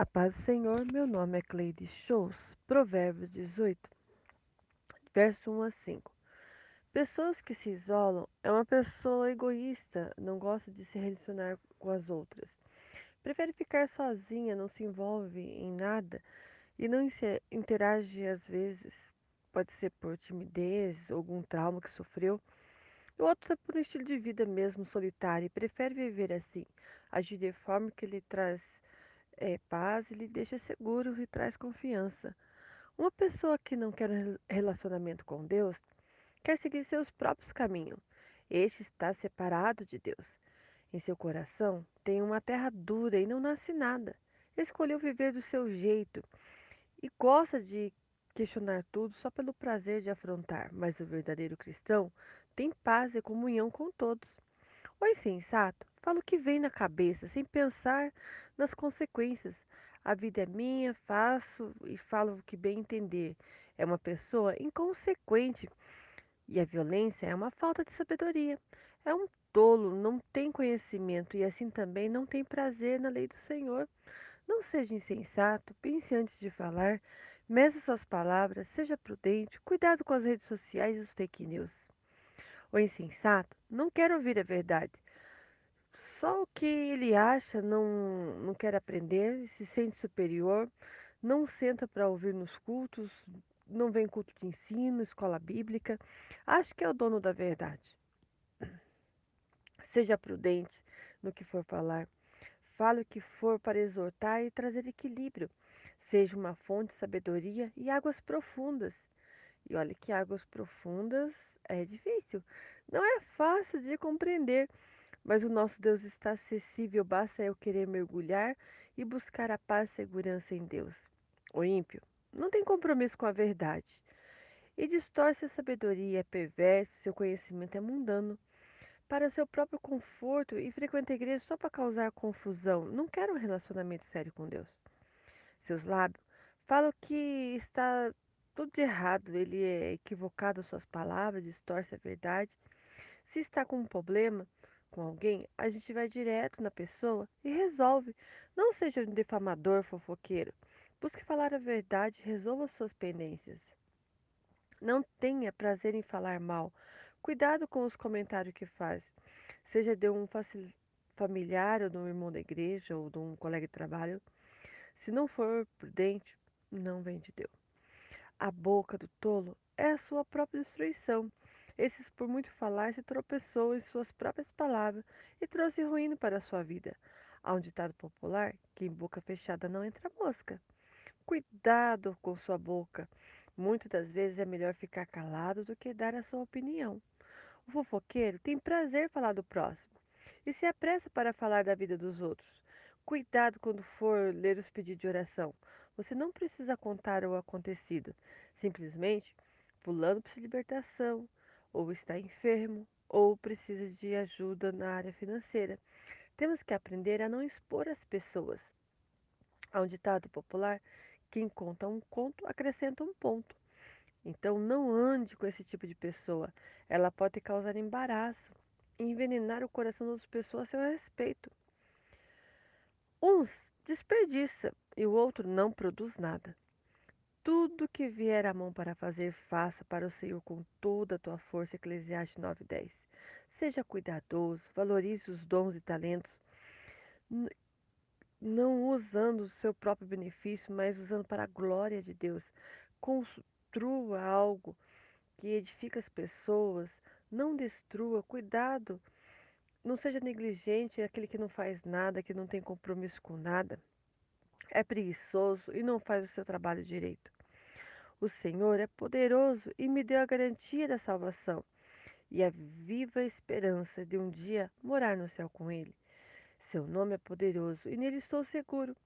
A paz do Senhor, meu nome é Cleide Shows. Provérbios 18, verso 1 a 5. Pessoas que se isolam é uma pessoa egoísta, não gosta de se relacionar com as outras. Prefere ficar sozinha, não se envolve em nada e não interage às vezes. Pode ser por timidez, algum trauma que sofreu. O outro é por um estilo de vida mesmo solitário e prefere viver assim, agir de forma que lhe traz é, paz e lhe deixa seguro e traz confiança. Uma pessoa que não quer um relacionamento com Deus quer seguir seus próprios caminhos. Este está separado de Deus. Em seu coração tem uma terra dura e não nasce nada. Escolheu viver do seu jeito e gosta de questionar tudo só pelo prazer de afrontar. Mas o verdadeiro cristão tem paz e comunhão com todos. O insensato fala o que vem na cabeça, sem pensar nas consequências. A vida é minha, faço e falo o que bem entender. É uma pessoa inconsequente e a violência é uma falta de sabedoria. É um tolo, não tem conhecimento e assim também não tem prazer na lei do Senhor. Não seja insensato, pense antes de falar, mesa suas palavras, seja prudente, cuidado com as redes sociais e os fake news. O insensato não quer ouvir a verdade. Só o que ele acha, não, não quer aprender, se sente superior, não senta para ouvir nos cultos, não vem culto de ensino, escola bíblica, acha que é o dono da verdade. Seja prudente no que for falar. Fale o que for para exortar e trazer equilíbrio. Seja uma fonte de sabedoria e águas profundas. E olha que águas profundas é difícil. Não é fácil de compreender, mas o nosso Deus está acessível, basta eu querer mergulhar e buscar a paz e segurança em Deus. O ímpio não tem compromisso com a verdade e distorce a sabedoria, é perverso, seu conhecimento é mundano. Para seu próprio conforto e frequenta a igreja só para causar confusão. Não quer um relacionamento sério com Deus. Seus lábios falam que está tudo de errado, ele é equivocado suas palavras, distorce a verdade. Se está com um problema com alguém, a gente vai direto na pessoa e resolve. Não seja um defamador, fofoqueiro. Busque falar a verdade, resolva suas pendências. Não tenha prazer em falar mal. Cuidado com os comentários que faz, seja de um familiar ou de um irmão da igreja ou de um colega de trabalho. Se não for prudente, não vem de Deus. A boca do tolo é a sua própria destruição. Esses, por muito falar, se tropeçou em suas próprias palavras e trouxe ruína para a sua vida. Há um ditado popular que em boca fechada não entra mosca. Cuidado com sua boca. Muitas das vezes é melhor ficar calado do que dar a sua opinião. O fofoqueiro tem prazer em falar do próximo e se apressa para falar da vida dos outros. Cuidado quando for ler os pedidos de oração. Você não precisa contar o acontecido. Simplesmente, fulano precisa de libertação, ou está enfermo, ou precisa de ajuda na área financeira. Temos que aprender a não expor as pessoas. Há um ditado popular: quem conta um conto acrescenta um ponto. Então não ande com esse tipo de pessoa. Ela pode causar embaraço, envenenar o coração das pessoas a seu respeito. Uns desperdiça e o outro não produz nada. Tudo que vier à mão para fazer, faça para o Senhor com toda a tua força. Eclesiastes 9:10. Seja cuidadoso, valorize os dons e talentos, não usando o seu próprio benefício, mas usando para a glória de Deus. Construa algo que edifica as pessoas, não destrua, cuidado. Não seja negligente, é aquele que não faz nada, que não tem compromisso com nada é preguiçoso e não faz o seu trabalho direito. O Senhor é poderoso e me deu a garantia da salvação e a viva esperança de um dia morar no céu com Ele. Seu nome é poderoso e nele estou seguro.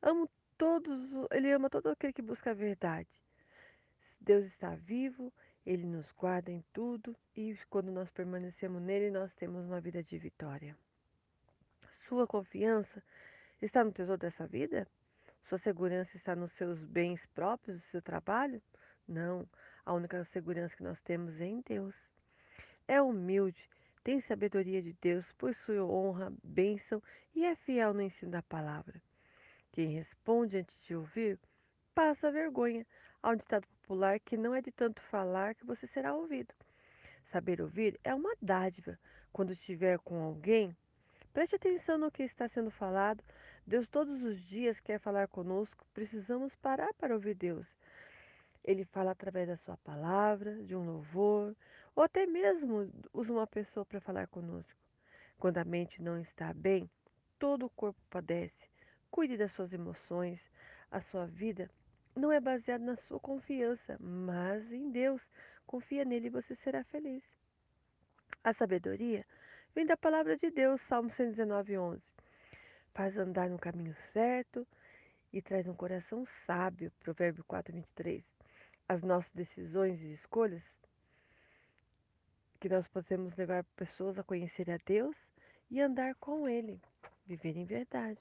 Amo todos, Ele ama todo aquele que busca a verdade. Deus está vivo, Ele nos guarda em tudo e quando nós permanecemos nele, nós temos uma vida de vitória. Sua confiança está no tesouro dessa vida? Sua segurança está nos seus bens próprios, no seu trabalho? Não. A única segurança que nós temos é em Deus. É humilde, tem sabedoria de Deus, possui honra, bênção e é fiel no ensino da palavra. Quem responde antes de ouvir, passa vergonha. Há um ditado popular que não é de tanto falar que você será ouvido. Saber ouvir é uma dádiva. Quando estiver com alguém, preste atenção no que está sendo falado. Deus todos os dias quer falar conosco. Precisamos parar para ouvir Deus. Ele fala através da sua palavra, de um louvor, ou até mesmo usa uma pessoa para falar conosco. Quando a mente não está bem, todo o corpo padece. Cuide das suas emoções. A sua vida não é baseada na sua confiança, mas em Deus. Confia nele e você será feliz. A sabedoria vem da palavra de Deus, Salmo 119, 11. Faz andar no caminho certo e traz um coração sábio, Provérbio 4, 23 as nossas decisões e escolhas, que nós possamos levar pessoas a conhecer a Deus e andar com Ele, viver em verdade,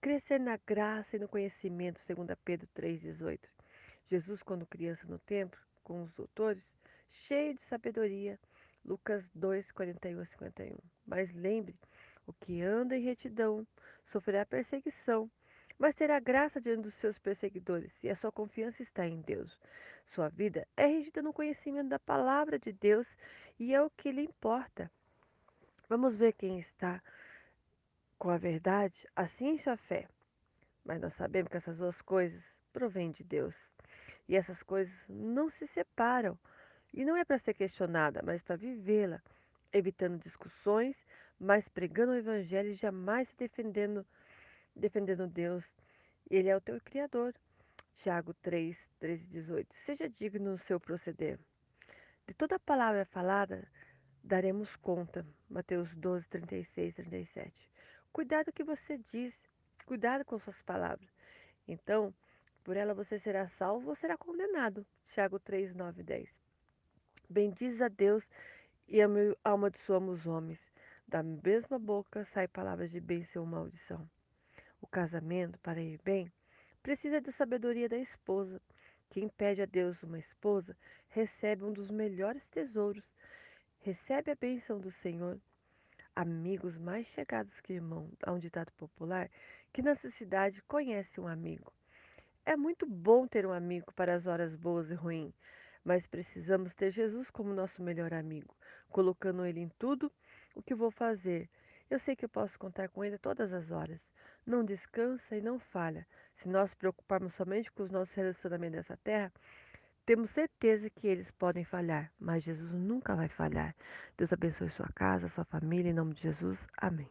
crescer na graça e no conhecimento, segundo Pedro 3,18. Jesus, quando criança no templo, com os doutores, cheio de sabedoria, Lucas 2, 41 a 51. Mas lembre, o que anda em retidão sofrerá perseguição, mas terá graça diante dos seus perseguidores, e a sua confiança está em Deus. Sua vida é regida no conhecimento da palavra de Deus e é o que lhe importa. Vamos ver quem está com a verdade, a ciência e a fé. Mas nós sabemos que essas duas coisas provêm de Deus. E essas coisas não se separam. E não é para ser questionada, mas para vivê-la, evitando discussões, mas pregando o evangelho e jamais se defendendo, defendendo Deus. Ele é o teu criador. Tiago 3, 13 e 18. Seja digno no seu proceder. De toda palavra falada, daremos conta. Mateus 12, 36 e 37. Cuidado o que você diz. Cuidado com suas palavras. Então, por ela você será salvo ou será condenado. Tiago 3, 9 e 10. Bendiz a Deus e amaldiçoamos os homens. Da mesma boca sai palavras de bênção ou maldição. O casamento, para ir bem, precisa da sabedoria da esposa. Quem pede a Deus uma esposa recebe um dos melhores tesouros. Recebe a bênção do Senhor. Amigos mais chegados que irmão, há um ditado popular que nessa cidade conhece um amigo. É muito bom ter um amigo para as horas boas e ruins, mas precisamos ter Jesus como nosso melhor amigo, colocando Ele em tudo o que vou fazer. Eu sei que eu posso contar com Ele todas as horas. Não descansa e não falha. Se nós preocuparmos somente com os nossos relacionamentos nessa terra, temos certeza que eles podem falhar, mas Jesus nunca vai falhar. Deus abençoe sua casa, sua família, em nome de Jesus. Amém.